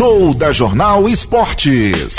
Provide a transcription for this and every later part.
Show da Jornal Esportes.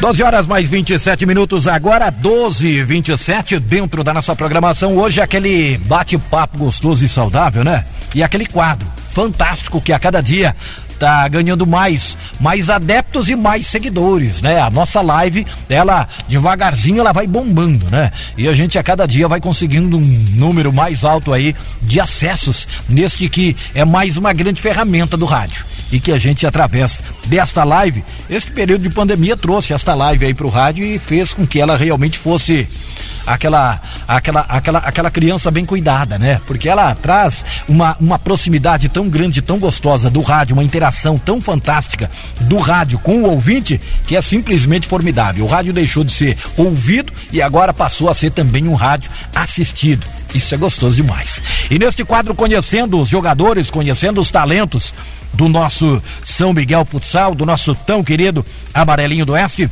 Doze horas mais 27 minutos agora, 12 e 27 dentro da nossa programação. Hoje aquele bate-papo gostoso e saudável, né? E aquele quadro fantástico que a cada dia tá ganhando mais, mais adeptos e mais seguidores, né? A nossa live, ela devagarzinho ela vai bombando, né? E a gente a cada dia vai conseguindo um número mais alto aí de acessos neste que é mais uma grande ferramenta do rádio e que a gente através desta live, esse período de pandemia trouxe esta live aí pro rádio e fez com que ela realmente fosse aquela aquela aquela aquela criança bem cuidada, né? Porque ela traz uma uma proximidade tão grande, tão gostosa do rádio, uma interação tão fantástica do rádio com o ouvinte que é simplesmente formidável. O rádio deixou de ser ouvido e agora passou a ser também um rádio assistido. Isso é gostoso demais. E neste quadro, conhecendo os jogadores, conhecendo os talentos do nosso São Miguel Futsal, do nosso tão querido Amarelinho do Oeste,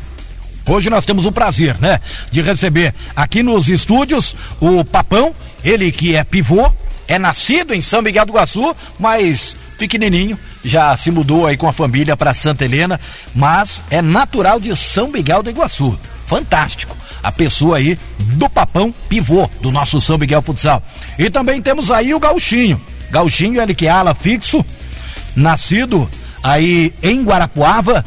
Hoje nós temos o prazer, né, de receber aqui nos estúdios o Papão, ele que é pivô, é nascido em São Miguel do Iguaçu, mas pequenininho, já se mudou aí com a família para Santa Helena, mas é natural de São Miguel do Iguaçu. Fantástico. A pessoa aí do Papão Pivô, do nosso São Miguel Futsal. E também temos aí o Gauchinho. Gauchinho, ele que é ala fixo, nascido aí em Guarapuava,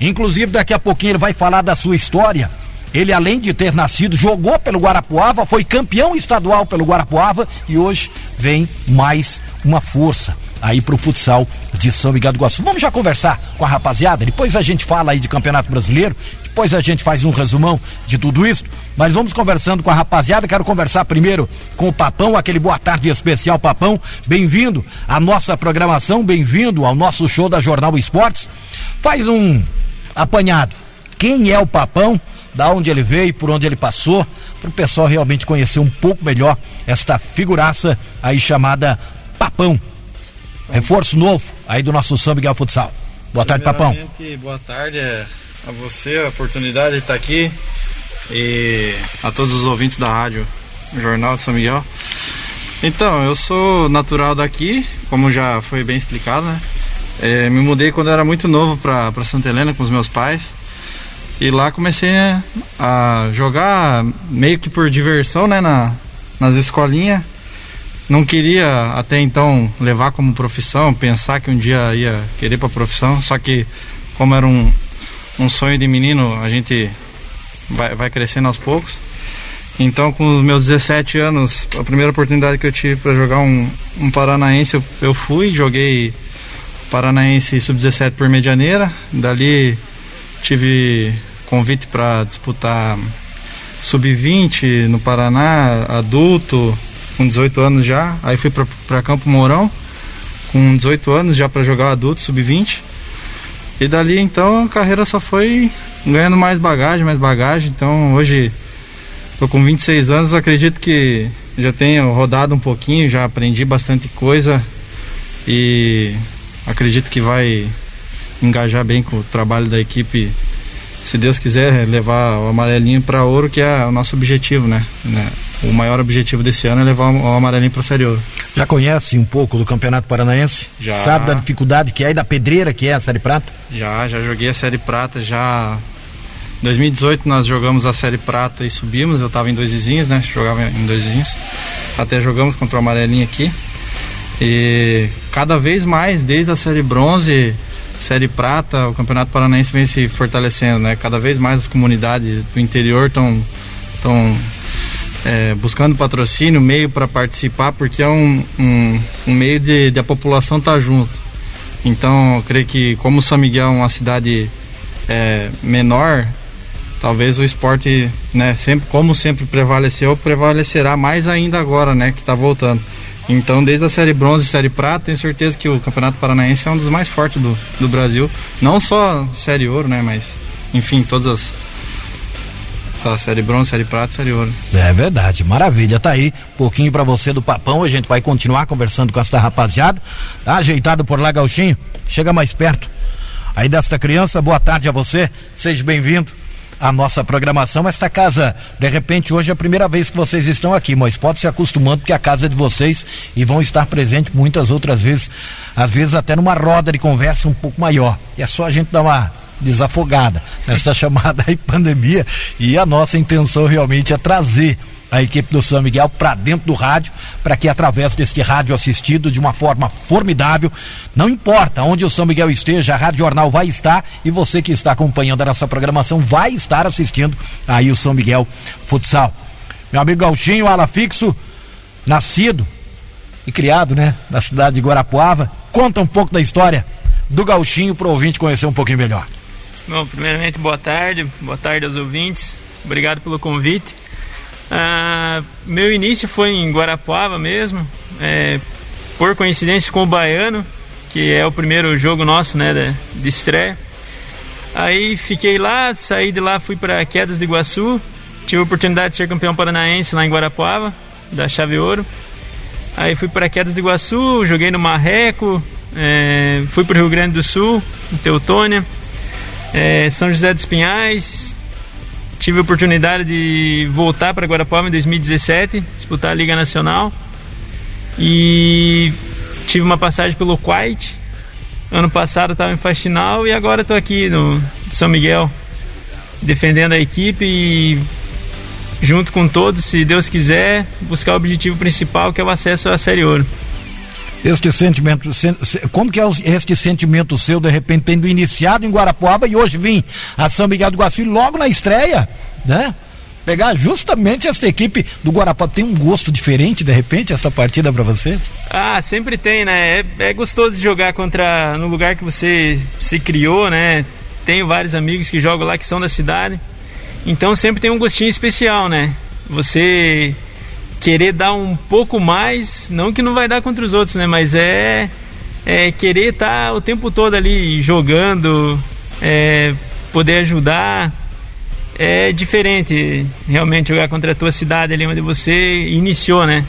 Inclusive, daqui a pouquinho ele vai falar da sua história. Ele, além de ter nascido, jogou pelo Guarapuava, foi campeão estadual pelo Guarapuava e hoje vem mais uma força aí pro futsal de São Miguel do Iguaçu. Vamos já conversar com a rapaziada, depois a gente fala aí de Campeonato Brasileiro, depois a gente faz um resumão de tudo isso, mas vamos conversando com a rapaziada, quero conversar primeiro com o Papão, aquele boa tarde especial Papão, bem-vindo à nossa programação, bem-vindo ao nosso show da Jornal Esportes. Faz um apanhado. Quem é o Papão, da onde ele veio, por onde ele passou, para o pessoal realmente conhecer um pouco melhor esta figuraça aí chamada Papão. Reforço novo aí do nosso São Miguel Futsal. Boa tarde, Papão. Boa tarde a você, a oportunidade de estar aqui e a todos os ouvintes da rádio Jornal de São Miguel. Então, eu sou natural daqui, como já foi bem explicado, né? É, me mudei quando eu era muito novo para Santa Helena com os meus pais. E lá comecei a jogar meio que por diversão, né, na, nas escolinhas. Não queria até então levar como profissão, pensar que um dia ia querer para profissão, só que como era um, um sonho de menino, a gente vai, vai crescendo aos poucos. Então, com os meus 17 anos, a primeira oportunidade que eu tive para jogar um, um paranaense, eu, eu fui, joguei Paranaense Sub-17 por Medianeira. Dali tive convite para disputar Sub-20 no Paraná, adulto, com 18 anos já. Aí fui para Campo Mourão, com 18 anos já para jogar adulto, Sub-20. E dali então a carreira só foi ganhando mais bagagem, mais bagagem. Então hoje estou com 26 anos, acredito que já tenho rodado um pouquinho, já aprendi bastante coisa. E acredito que vai engajar bem com o trabalho da equipe. Se Deus quiser levar o amarelinho para ouro, que é o nosso objetivo, né? né? O maior objetivo desse ano é levar o amarelinho para Série Ouro. Já conhece um pouco do Campeonato Paranaense? Já. Sabe da dificuldade que é e da pedreira que é a Série Prata? Já, já joguei a Série Prata, já em 2018 nós jogamos a Série Prata e subimos, eu estava em dois vizinhos, né? Jogava em dois vizinhos. Até jogamos contra o amarelinho aqui. E cada vez mais, desde a série bronze, série prata, o Campeonato Paranaense vem se fortalecendo, né? Cada vez mais as comunidades do interior estão estão é, buscando patrocínio, meio para participar, porque é um, um, um meio de, de, a população estar tá junto. Então, eu creio que como São Miguel é uma cidade é, menor, talvez o esporte, né, sempre, como sempre prevaleceu, prevalecerá mais ainda agora, né, que está voltando. Então, desde a Série Bronze e Série Prata, tenho certeza que o Campeonato Paranaense é um dos mais fortes do, do Brasil. Não só Série Ouro, né? Mas, enfim, todas as. A série bronze, série prata, série ouro. É verdade, maravilha. Tá aí, pouquinho para você do papão. A gente vai continuar conversando com essa rapaziada. Tá ajeitado por lá, Gauchinho. Chega mais perto. Aí desta criança, boa tarde a você. Seja bem-vindo. A nossa programação. Esta casa, de repente, hoje é a primeira vez que vocês estão aqui, mas pode se acostumando porque a casa é de vocês e vão estar presentes muitas outras vezes, às vezes até numa roda de conversa um pouco maior. E é só a gente dar uma desafogada nesta chamada aí pandemia e a nossa intenção realmente é trazer a equipe do São Miguel para dentro do rádio, para que através deste rádio assistido de uma forma formidável, não importa onde o São Miguel esteja, a Rádio Jornal vai estar e você que está acompanhando a nossa programação vai estar assistindo aí o São Miguel Futsal. Meu amigo Gauchinho, ala fixo, nascido e criado, né, na cidade de Guarapuava, conta um pouco da história do Gauchinho para o ouvinte conhecer um pouquinho melhor. Bom, primeiramente, boa tarde, boa tarde aos ouvintes, obrigado pelo convite. Ah, meu início foi em Guarapuava mesmo, é, por coincidência com o Baiano, que é o primeiro jogo nosso, né, de, de estreia. Aí fiquei lá, saí de lá, fui para Quedas de Iguaçu, tive a oportunidade de ser campeão paranaense lá em Guarapuava, da Chave Ouro. Aí fui para Quedas de Iguaçu, joguei no Marreco, é, fui para o Rio Grande do Sul, em Teutônia, é, São José dos Pinhais, Tive a oportunidade de voltar para Guarapava em 2017, disputar a Liga Nacional. E tive uma passagem pelo Quite. Ano passado estava em Faxinal e agora estou aqui no São Miguel defendendo a equipe e junto com todos, se Deus quiser, buscar o objetivo principal que é o acesso à Série Ouro. Este sentimento, como que é este sentimento seu, de repente, tendo iniciado em Guarapuava e hoje vim a São Miguel do Guaçu logo na estreia, né? Pegar justamente essa equipe do Guarapuava. Tem um gosto diferente, de repente, essa partida para você? Ah, sempre tem, né? É, é gostoso de jogar contra, no lugar que você se criou, né? Tenho vários amigos que jogam lá que são da cidade. Então sempre tem um gostinho especial, né? Você querer dar um pouco mais, não que não vai dar contra os outros, né? Mas é, é querer estar tá o tempo todo ali jogando, é, poder ajudar. É diferente realmente jogar contra a tua cidade ali onde você iniciou, né?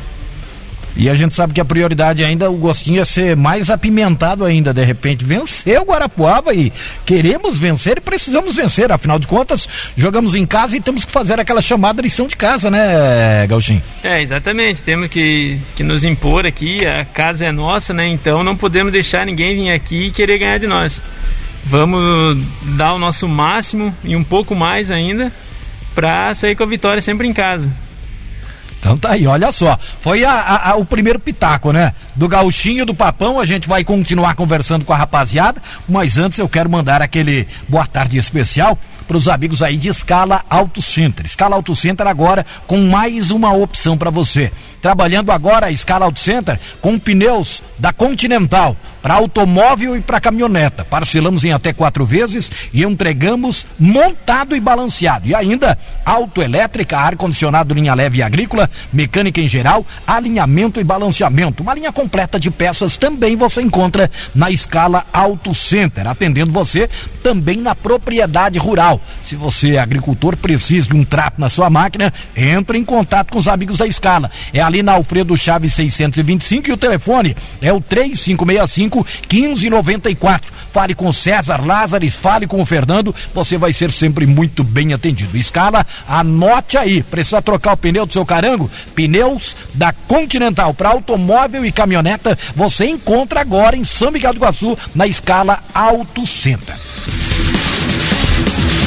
E a gente sabe que a prioridade ainda, o gostinho é ser mais apimentado ainda, de repente. Vencer o Guarapuava e queremos vencer e precisamos vencer. Afinal de contas, jogamos em casa e temos que fazer aquela chamada lição de casa, né, Gauchinho? É, exatamente. Temos que, que nos impor aqui. A casa é nossa, né? Então não podemos deixar ninguém vir aqui e querer ganhar de nós. Vamos dar o nosso máximo e um pouco mais ainda para sair com a vitória sempre em casa. Então tá aí, olha só. Foi a, a, a, o primeiro pitaco, né? Do gauchinho do papão, a gente vai continuar conversando com a rapaziada, mas antes eu quero mandar aquele boa tarde especial para os amigos aí de Escala Auto Center. Escala Auto Center agora com mais uma opção para você. Trabalhando agora a Escala Auto Center com pneus da Continental para automóvel e para caminhoneta. Parcelamos em até quatro vezes e entregamos montado e balanceado. E ainda autoelétrica, ar-condicionado, linha leve e agrícola, mecânica em geral, alinhamento e balanceamento. Uma linha completa de peças também você encontra na Escala Auto Center, atendendo você também na propriedade rural. Se você é agricultor, precisa de um trato na sua máquina, entre em contato com os amigos da Escala. É ali na Alfredo Chaves 625 e o telefone é o 3565 1594. Fale com César Lázares, fale com o Fernando, você vai ser sempre muito bem atendido. Escala, anote aí. Precisa trocar o pneu do seu carango? Pneus da Continental para automóvel e caminhoneta, você encontra agora em São Miguel do Iguaçu, na Escala Auto Center.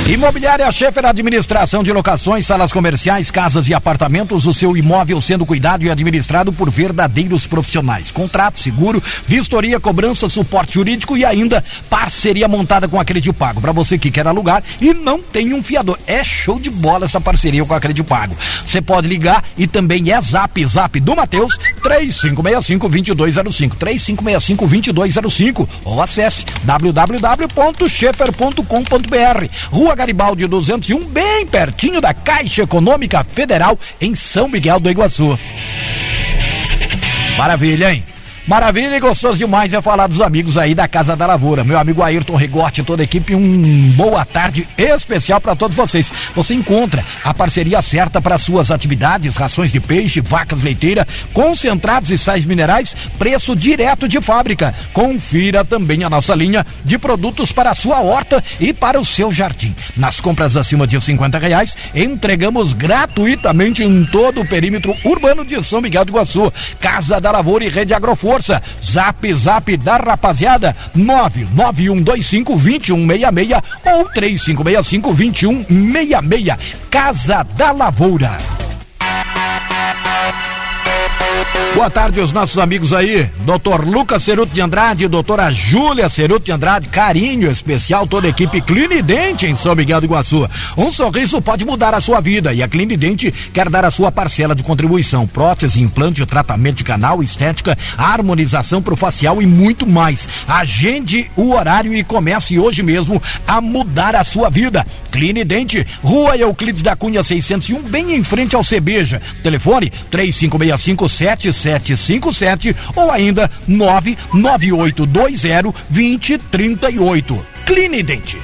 Imobiliária Schaefer Administração de Locações, salas comerciais, casas e apartamentos, o seu imóvel sendo cuidado e administrado por verdadeiros profissionais. Contrato, seguro, vistoria, cobrança, suporte jurídico e ainda parceria montada com a Credipago. Para você que quer alugar e não tem um fiador. É show de bola essa parceria com a Credipago. Você pode ligar e também é zap zap do Matheus 3565 2205 3565 2205 ou acesse www.schaefer.com.br. Rua Garibaldi 201, bem pertinho da Caixa Econômica Federal, em São Miguel do Iguaçu. Maravilha, hein? Maravilha e gostoso demais é falar dos amigos aí da Casa da Lavoura. Meu amigo Ayrton Regote, toda a equipe, um boa tarde especial para todos vocês. Você encontra a parceria certa para suas atividades, rações de peixe, vacas leiteiras, concentrados e sais minerais, preço direto de fábrica. Confira também a nossa linha de produtos para a sua horta e para o seu jardim. Nas compras acima de 50 reais, entregamos gratuitamente em todo o perímetro urbano de São Miguel do Iguaçu. Casa da Lavoura e Rede Agrofor força. Zap Zap da rapaziada 99125 2166 ou 3565 2166. Casa da Lavoura. Boa tarde aos nossos amigos aí, doutor Lucas Ceruto de Andrade, doutora Júlia Ceruto de Andrade, carinho especial toda a equipe Clinidente em São Miguel do Iguaçu. Um sorriso pode mudar a sua vida e a Clinidente quer dar a sua parcela de contribuição, prótese, implante, tratamento de canal, estética, harmonização pro facial e muito mais. Agende o horário e comece hoje mesmo a mudar a sua vida. Clinidente, Rua Euclides da Cunha 601, bem em frente ao Cebeja. Telefone 3565 7757 ou ainda 99820 2038. Clinidente.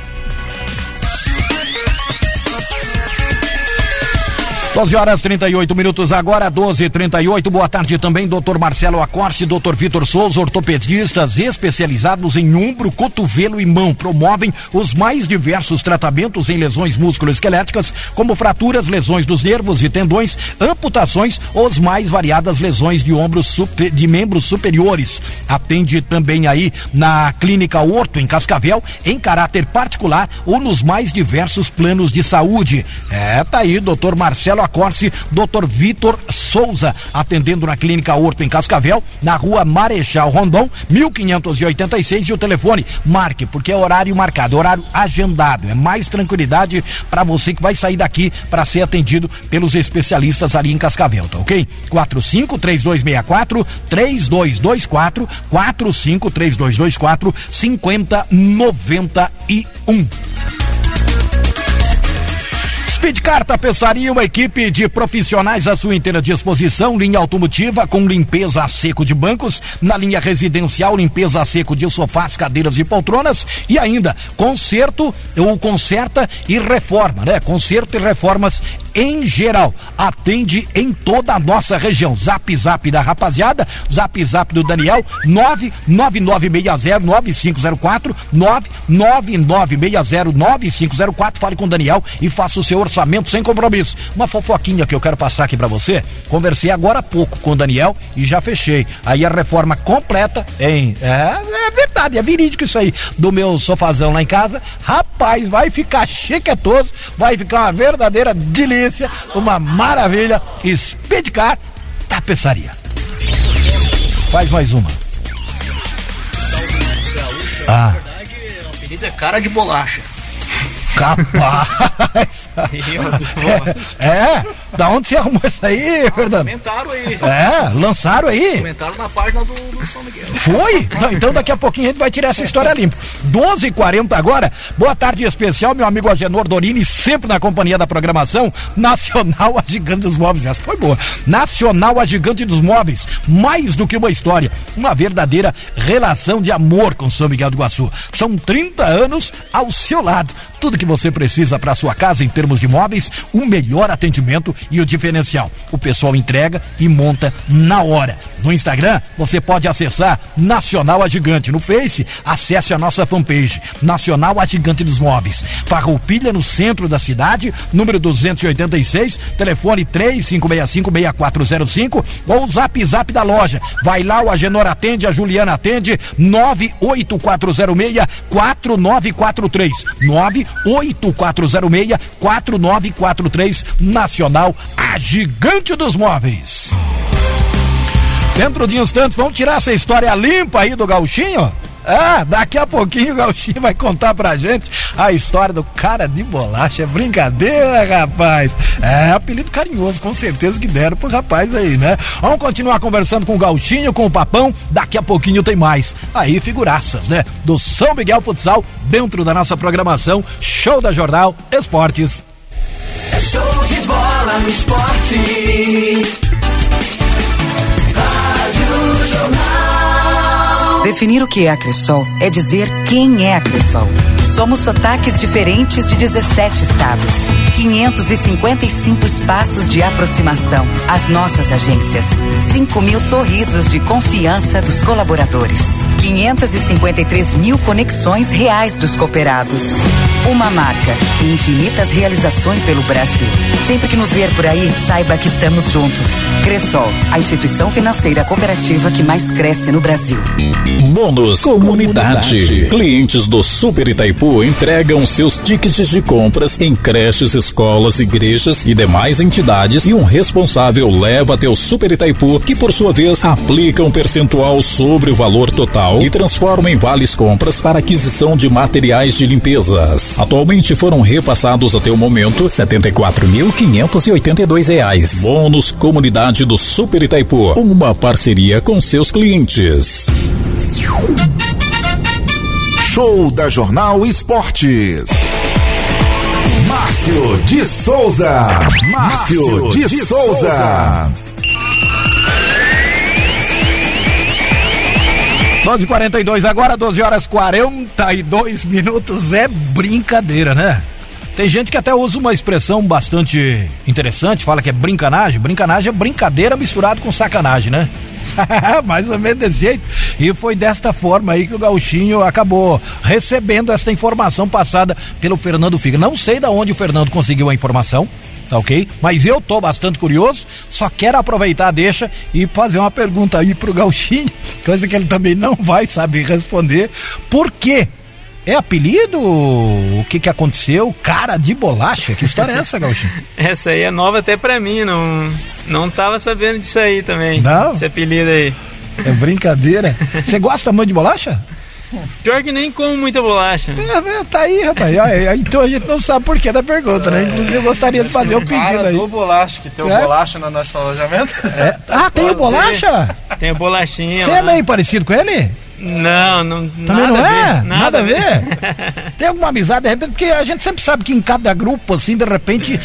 12 horas 38 minutos agora, 12 e 38 Boa tarde também, doutor Marcelo Acorce, doutor Vitor Souza, ortopedistas especializados em ombro, cotovelo e mão. Promovem os mais diversos tratamentos em lesões musculoesqueléticas, como fraturas, lesões dos nervos e tendões, amputações ou as mais variadas lesões de ombros super, de membros superiores. Atende também aí na Clínica Horto, em Cascavel, em caráter particular ou nos mais diversos planos de saúde. É, tá aí, doutor Marcelo Marcelo Acorce, Dr. Vitor Souza, atendendo na Clínica Horto em Cascavel, na rua Marechal Rondon, 1586 e o telefone, marque, porque é horário marcado, horário agendado, é mais tranquilidade para você que vai sair daqui para ser atendido pelos especialistas ali em Cascavel, tá ok? 45 3264 3224 45 3224 5091. Speedcar Tapeçaria, uma equipe de profissionais à sua inteira disposição, linha automotiva com limpeza a seco de bancos, na linha residencial, limpeza a seco de sofás, cadeiras e poltronas e ainda conserto ou conserta e reforma, né? Conserto e reformas em geral. Atende em toda a nossa região. Zap Zap da rapaziada, Zap Zap do Daniel, 999609504, 999609504. Fale com o Daniel e faça o seu orçamento sem compromisso. Uma fofoquinha que eu quero passar aqui para você. Conversei agora há pouco com o Daniel e já fechei. Aí a reforma completa em. É, é verdade, é verídico isso aí. Do meu sofazão lá em casa. Rapaz, vai ficar chiquetoso, vai ficar uma verdadeira delícia, uma maravilha. Speedcar Tapeçaria. Faz mais uma. Ah. apelido é cara de bolacha. Capaz! é, é, da onde você arrumou isso aí, Fernando? Comentaram aí. É, lançaram aí. Comentaram na página do, do São Miguel. Foi? Não, então daqui a pouquinho a gente vai tirar essa história limpa. 12h40 agora. Boa tarde especial, meu amigo Agenor Dorini, sempre na companhia da programação Nacional A Gigante dos Móveis. Essa foi boa. Nacional A Gigante dos Móveis. Mais do que uma história, uma verdadeira relação de amor com São Miguel do Iguaçu. São 30 anos ao seu lado. Tudo que você precisa para sua casa em termos de móveis, o melhor atendimento e o diferencial. O pessoal entrega e monta na hora. No Instagram, você pode acessar Nacional a Gigante. No Face, acesse a nossa fanpage Nacional a Gigante dos Móveis. Farroupilha, no centro da cidade, número 286, telefone 3565-6405 ou zap zap da loja. Vai lá, o Agenor atende, a Juliana atende, 98406 4943. 98406 4943 Nacional, a gigante dos móveis. Dentro de instantes, vamos tirar essa história limpa aí do gauchinho? Ah, daqui a pouquinho o Gauchinho vai contar pra gente a história do cara de bolacha. É brincadeira, rapaz. É, apelido carinhoso, com certeza que deram pro rapaz aí, né? Vamos continuar conversando com o Gauchinho, com o Papão. Daqui a pouquinho tem mais. Aí, figuraças, né? Do São Miguel Futsal, dentro da nossa programação Show da Jornal Esportes. É show de bola no esporte. Definir o que é a Cressol é dizer quem é a Cressol. Somos sotaques diferentes de 17 estados. 555 espaços de aproximação. As nossas agências. 5 mil sorrisos de confiança dos colaboradores. 553 mil conexões reais dos cooperados. Uma marca e infinitas realizações pelo Brasil. Sempre que nos ver por aí, saiba que estamos juntos. Cressol, a instituição financeira cooperativa que mais cresce no Brasil. Bônus Comunidade. Comunidade. Clientes do Super Itaipu entregam seus tickets de compras em creches, escolas, igrejas e demais entidades e um responsável leva até o Super Itaipu, que por sua vez aplica um percentual sobre o valor total e transforma em vales compras para aquisição de materiais de limpezas. Atualmente foram repassados até o momento 74.582 reais. Bônus Comunidade do Super Itaipu, uma parceria com seus clientes. Show da Jornal Esportes. Márcio de Souza. Márcio de, de Souza. Souza. 12 42 agora, 12 horas 42 minutos. É brincadeira, né? Tem gente que até usa uma expressão bastante interessante, fala que é brincanagem. Brincanagem é brincadeira misturado com sacanagem, né? Mais ou menos desse jeito. E foi desta forma aí que o Gauchinho acabou recebendo esta informação passada pelo Fernando Figa. Não sei da onde o Fernando conseguiu a informação tá ok? Mas eu tô bastante curioso, só quero aproveitar, deixa e fazer uma pergunta aí pro Gauchinho, coisa que ele também não vai saber responder. Por quê? É apelido? O que que aconteceu? Cara de bolacha? Que história é essa, Gauchinho? essa aí é nova até pra mim, não, não tava sabendo disso aí também. Não? Esse apelido aí. É brincadeira. Você gosta muito de bolacha? Pior que nem como muita bolacha. É, tá aí, rapaz. Então a gente não sabe por que da pergunta, né? Inclusive eu gostaria de fazer o um pedido aí. do bolacha, que tem o é? bolacha no nosso alojamento. É. Ah, tem o bolacha? Tem o bolachinha. Você é meio parecido com ele? Não, não Também nada não é? A ver, nada, nada a ver. tem alguma amizade, de repente, porque a gente sempre sabe que em cada grupo, assim, de repente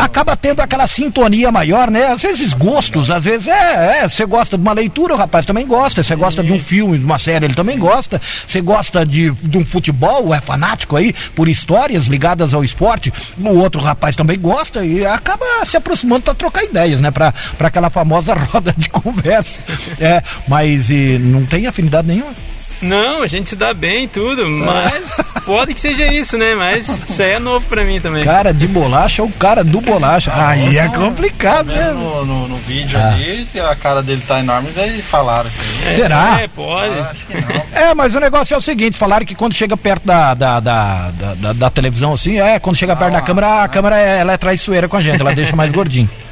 acaba tendo aquela sintonia maior, né? Às vezes gostos, às vezes é, é, você gosta de uma leitura, o rapaz também gosta, você gosta de um filme, de uma série, ele também gosta, você gosta de, de um futebol, é fanático aí por histórias ligadas ao esporte, o outro rapaz também gosta e acaba se aproximando para trocar ideias, né? Para aquela famosa roda de conversa. É, mas e, não tem afinidade nenhuma. Não, a gente se dá bem tudo, mas pode que seja isso, né? Mas isso aí é novo pra mim também. Cara de bolacha ou cara do bolacha? Aí é complicado, né? No, no, no vídeo ah. ali, a cara dele tá enorme, daí falaram assim. É, Será? É, pode. Ah, acho que não. É, mas o negócio é o seguinte, falaram que quando chega perto da, da, da, da, da televisão assim, é, quando chega perto ah, da câmera, a câmera é, ela é traiçoeira com a gente, ela deixa mais gordinho.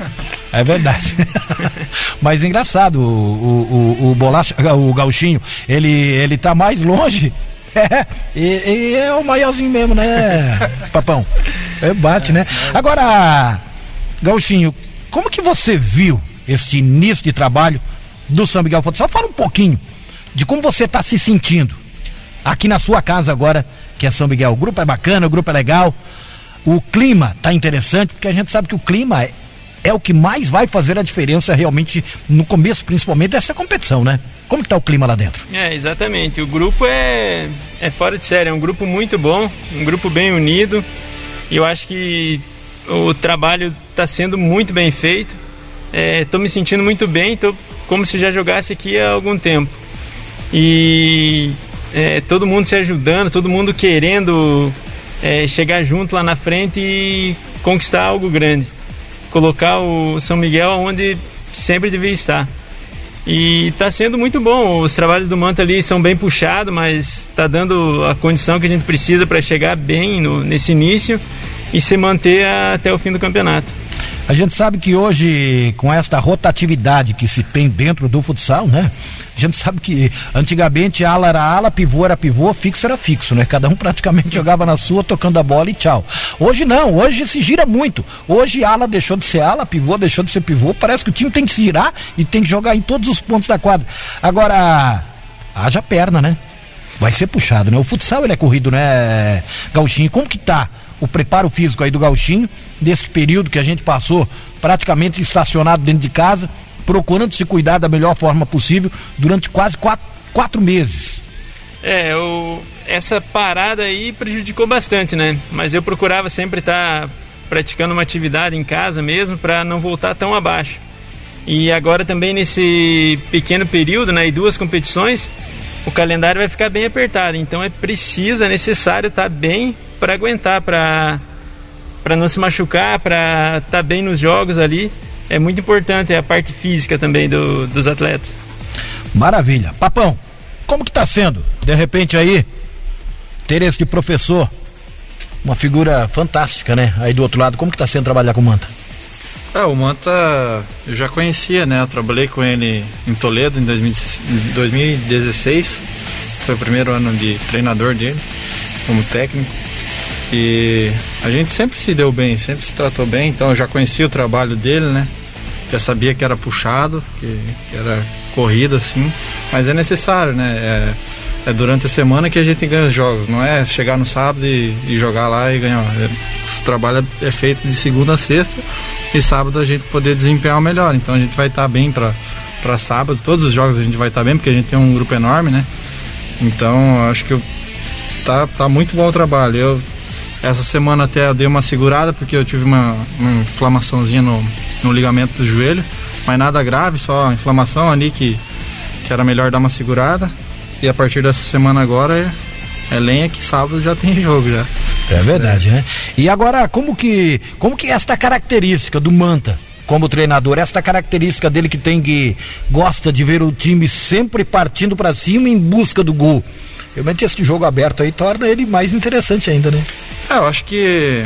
É verdade. Mas engraçado, o, o, o, bolacha, o gauchinho, ele, ele tá mais longe. É, e, e é o maiorzinho mesmo, né, papão? É, bate, né? Agora, Gauchinho, como que você viu este início de trabalho do São Miguel Futsal? Fala um pouquinho de como você está se sentindo aqui na sua casa agora, que é São Miguel. O grupo é bacana, o grupo é legal, o clima tá interessante, porque a gente sabe que o clima é é o que mais vai fazer a diferença realmente no começo, principalmente dessa competição, né? Como está o clima lá dentro? É, exatamente. O grupo é, é fora de série, é um grupo muito bom, um grupo bem unido. E eu acho que o trabalho está sendo muito bem feito. Estou é, me sentindo muito bem, tô como se já jogasse aqui há algum tempo. E é, todo mundo se ajudando, todo mundo querendo é, chegar junto lá na frente e conquistar algo grande colocar o São Miguel onde sempre devia estar. E está sendo muito bom. Os trabalhos do Manta ali são bem puxados, mas está dando a condição que a gente precisa para chegar bem no, nesse início e se manter até o fim do campeonato. A gente sabe que hoje, com esta rotatividade que se tem dentro do futsal, né? A gente sabe que antigamente ala era ala, pivô era pivô, fixo era fixo, né? Cada um praticamente jogava na sua, tocando a bola e tchau. Hoje não, hoje se gira muito. Hoje ala deixou de ser ala, pivô deixou de ser pivô. Parece que o time tem que se girar e tem que jogar em todos os pontos da quadra. Agora, haja perna, né? Vai ser puxado, né? O futsal ele é corrido, né, Gauchinho? Como que tá o preparo físico aí do Gauchinho, desse período que a gente passou praticamente estacionado dentro de casa, procurando se cuidar da melhor forma possível durante quase quatro, quatro meses. É, o, essa parada aí prejudicou bastante, né? Mas eu procurava sempre estar praticando uma atividade em casa mesmo para não voltar tão abaixo. E agora também nesse pequeno período, né, e duas competições, o calendário vai ficar bem apertado. Então é preciso, é necessário estar bem para aguentar, para para não se machucar, para estar bem nos jogos ali. É muito importante a parte física também do, dos atletas. Maravilha. Papão, como que tá sendo? De repente aí, ter esse professor, uma figura fantástica, né? Aí do outro lado, como que tá sendo trabalhar com o Manta? Ah, o Manta eu já conhecia, né? Eu trabalhei com ele em Toledo em 2016. Foi o primeiro ano de treinador dele, como técnico. E a gente sempre se deu bem, sempre se tratou bem, então eu já conhecia o trabalho dele, né? Já sabia que era puxado, que, que era corrida assim, mas é necessário, né? É, é, durante a semana que a gente ganha os jogos, não é chegar no sábado e, e jogar lá e ganhar. É, o trabalho é feito de segunda a sexta e sábado a gente poder desempenhar melhor. Então a gente vai estar tá bem para sábado, todos os jogos a gente vai estar tá bem, porque a gente tem um grupo enorme, né? Então acho que tá, tá muito bom o trabalho. Eu essa semana até dei uma segurada porque eu tive uma, uma inflamaçãozinha no, no ligamento do joelho, mas nada grave, só inflamação ali que, que era melhor dar uma segurada. E a partir dessa semana agora é, é lenha que sábado já tem jogo já. É verdade, é. né? E agora, como que, como que esta característica do Manta, como treinador, esta característica dele que tem que gosta de ver o time sempre partindo para cima em busca do gol. Realmente esse jogo aberto aí torna ele mais interessante ainda, né? É, eu acho que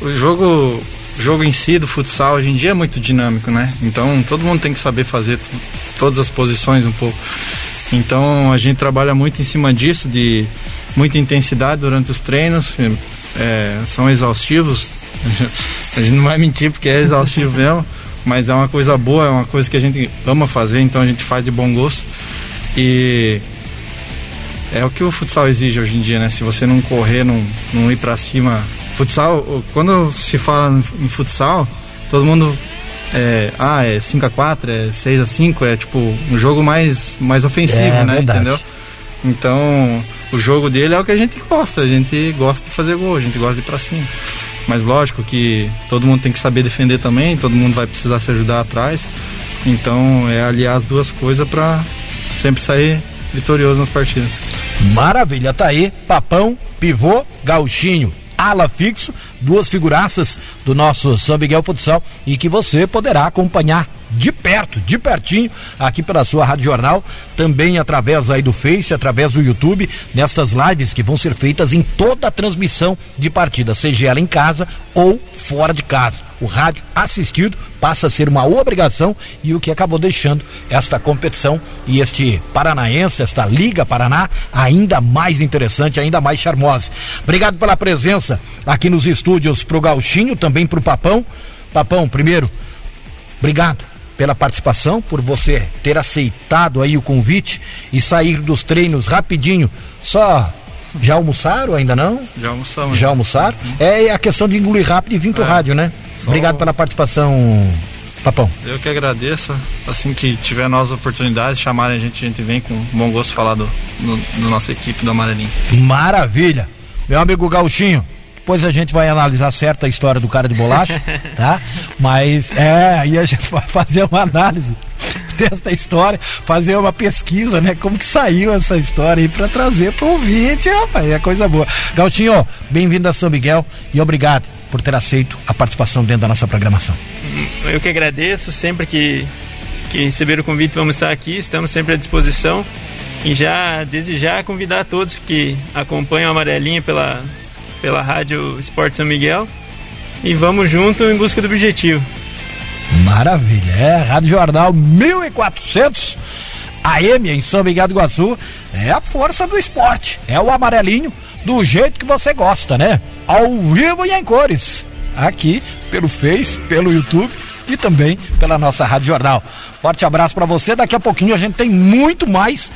o jogo, jogo em si do futsal hoje em dia é muito dinâmico, né? Então todo mundo tem que saber fazer todas as posições um pouco. Então a gente trabalha muito em cima disso, de muita intensidade durante os treinos, é, são exaustivos. a gente não vai mentir porque é exaustivo mesmo, mas é uma coisa boa, é uma coisa que a gente ama fazer, então a gente faz de bom gosto. E é o que o futsal exige hoje em dia, né? Se você não correr, não, não ir para cima. Futsal, quando se fala em futsal, todo mundo é, ah, é 5 a 4 é 6 a 5 é tipo um jogo mais, mais ofensivo, é, né? Verdade. Entendeu? Então, o jogo dele é o que a gente gosta, a gente gosta de fazer gol, a gente gosta de ir pra cima. Mas lógico que todo mundo tem que saber defender também, todo mundo vai precisar se ajudar atrás. Então, é aliar as duas coisas para sempre sair vitorioso nas partidas. Maravilha, tá aí, papão, pivô, gauchinho, ala fixo, duas figuraças do nosso São Miguel Futsal e que você poderá acompanhar de perto, de pertinho, aqui pela sua Rádio Jornal, também através aí do Face, através do YouTube, nestas lives que vão ser feitas em toda a transmissão de partida, seja ela em casa ou fora de casa. O rádio assistido passa a ser uma obrigação e o que acabou deixando esta competição e este paranaense, esta Liga Paraná, ainda mais interessante, ainda mais charmosa. Obrigado pela presença aqui nos estúdios pro Gauchinho, também pro Papão. Papão, primeiro, obrigado pela participação, por você ter aceitado aí o convite e sair dos treinos rapidinho. Só já almoçaram ainda não? Já almoçamos. Já almoçaram? Uhum. É a questão de engolir rápido e vir pro é. rádio, né? Só... Obrigado pela participação, Papão. Eu que agradeço. Assim que tiver novas oportunidades, chamarem a gente, a gente vem com bom gosto falar do, do, do nossa equipe do Amarelinho. Maravilha. Meu amigo Gauchinho, depois a gente vai analisar certa a história do cara de bolacha, tá? Mas é, aí a gente vai fazer uma análise desta história, fazer uma pesquisa, né? Como que saiu essa história aí para trazer para o ouvinte, rapaz, é coisa boa. Galtinho, bem-vindo a São Miguel e obrigado por ter aceito a participação dentro da nossa programação. Eu que agradeço, sempre que, que receber o convite vamos estar aqui, estamos sempre à disposição e já, desde já, convidar todos que acompanham a Amarelinha pela pela Rádio Esporte São Miguel. E vamos junto em busca do objetivo. Maravilha, é Rádio Jornal 1400 AM em São Miguel do Iguaçu. É a força do esporte, é o amarelinho do jeito que você gosta, né? Ao vivo e em cores. Aqui pelo Face, pelo YouTube e também pela nossa Rádio Jornal. Forte abraço para você. Daqui a pouquinho a gente tem muito mais